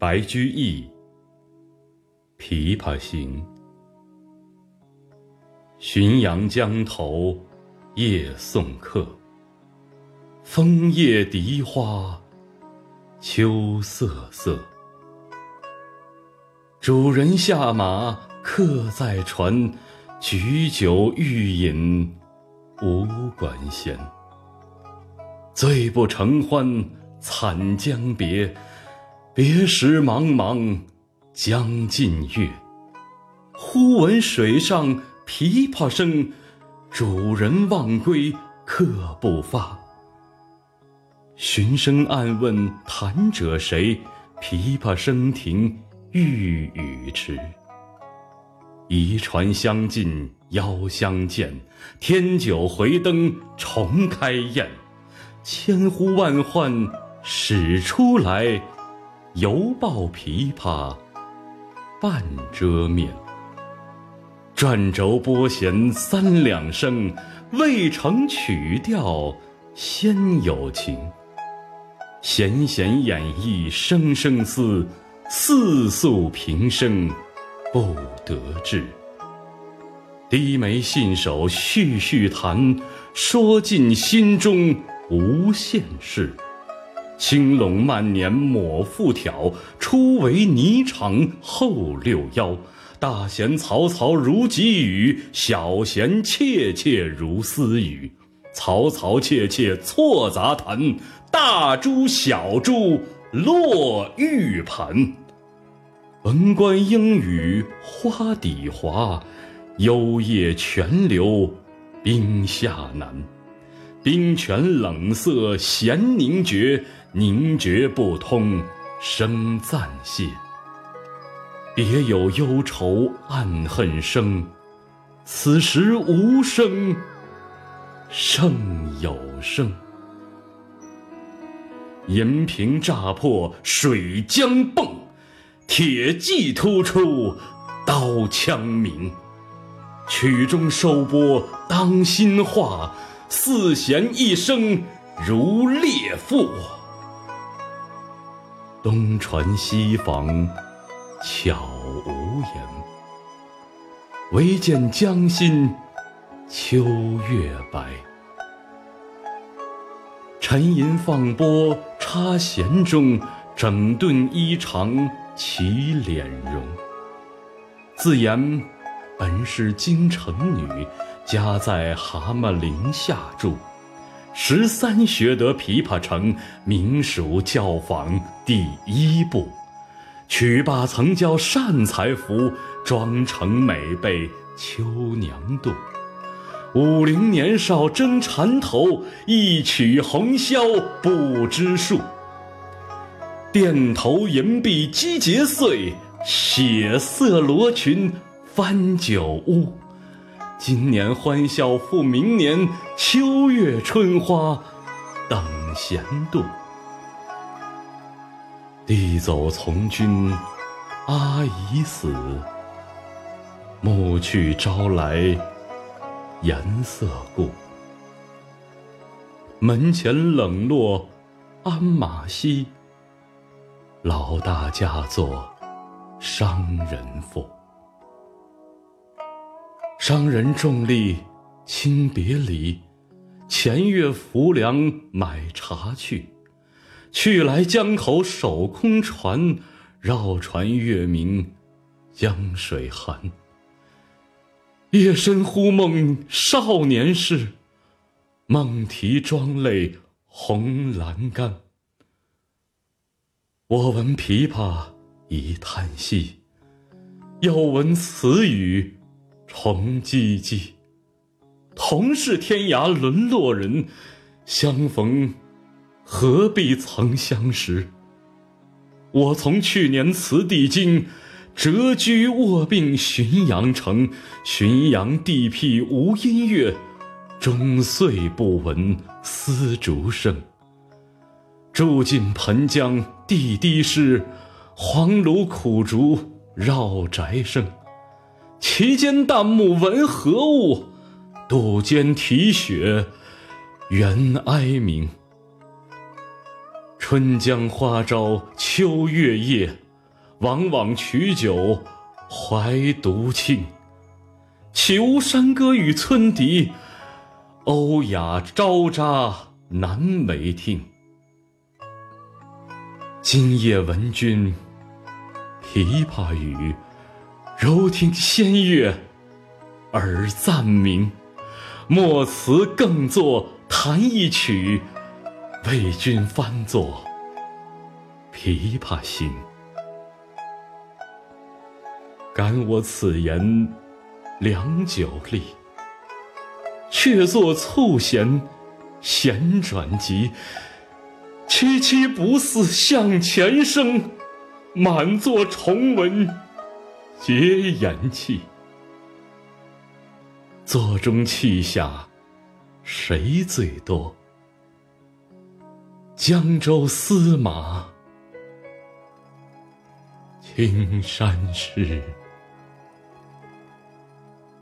白居易《琵琶行》：浔阳江头夜送客，枫叶荻花秋瑟瑟。主人下马客在船，举酒欲饮无管弦。醉不成欢惨将别，别时茫茫江浸月。忽闻水上琵琶声，主人忘归客不发。循声暗问弹者谁？琵琶声停欲语迟。移船相近邀相见，添酒回灯重开宴。千呼万唤始出来，犹抱琵琶半遮面。转轴拨弦三两声，未成曲调先有情。弦弦掩抑声声思，似诉平生不得志。低眉信手续续弹，说尽心中。无限事，青龙慢捻抹复挑，初为霓裳后六幺。大弦嘈嘈如急雨，小弦切切如私语。嘈嘈切切错杂弹，大珠小珠落玉盘。闻官应语花底滑，幽咽泉流冰下难。冰泉冷涩弦凝绝，凝绝不通声暂歇。别有忧愁暗恨生，此时无声胜有声。银瓶乍破水浆迸，铁骑突出刀枪鸣。曲终收拨当心画。四弦一声如裂腹，东船西舫悄无言。唯见江心秋月白。沉吟放拨插弦中，整顿衣裳起敛容。自言本是京城女。家在蛤蟆陵下住，十三学得琵琶成，名属教坊第一部。曲罢曾教善才服，妆成每被秋娘妒。五陵年少争缠头，一曲红绡不知数。钿头银篦击节碎，血色罗裙翻酒污。今年欢笑复明年，秋月春花等闲度。弟走从军，阿姨死，暮去朝来颜色故。门前冷落鞍马稀，老大嫁作商人妇。商人重利轻别离，前月浮梁买茶去，去来江口守空船，绕船月明江水寒。夜深忽梦少年事，梦啼妆泪红阑干。我闻琵琶已叹息，又闻此语。重唧唧，同是天涯沦落人，相逢何必曾相识？我从去年辞帝京，谪居卧病浔阳城。浔阳地僻无音乐，终岁不闻丝竹声。住近湓江地低湿，黄芦苦竹绕宅生。其间旦暮闻何物？杜鹃啼血猿哀鸣。春江花朝秋月夜，往往取酒怀独倾。岂无山歌与村笛，欧雅招扎难为听。今夜闻君琵琶语，柔听仙乐耳暂明。莫辞更作弹一曲，为君翻作《琵琶行》。感我此言良久立，却作促弦弦转急。凄凄不似向前声，满座重闻绝言泣。座中泣下谁最多？江州司马青衫湿。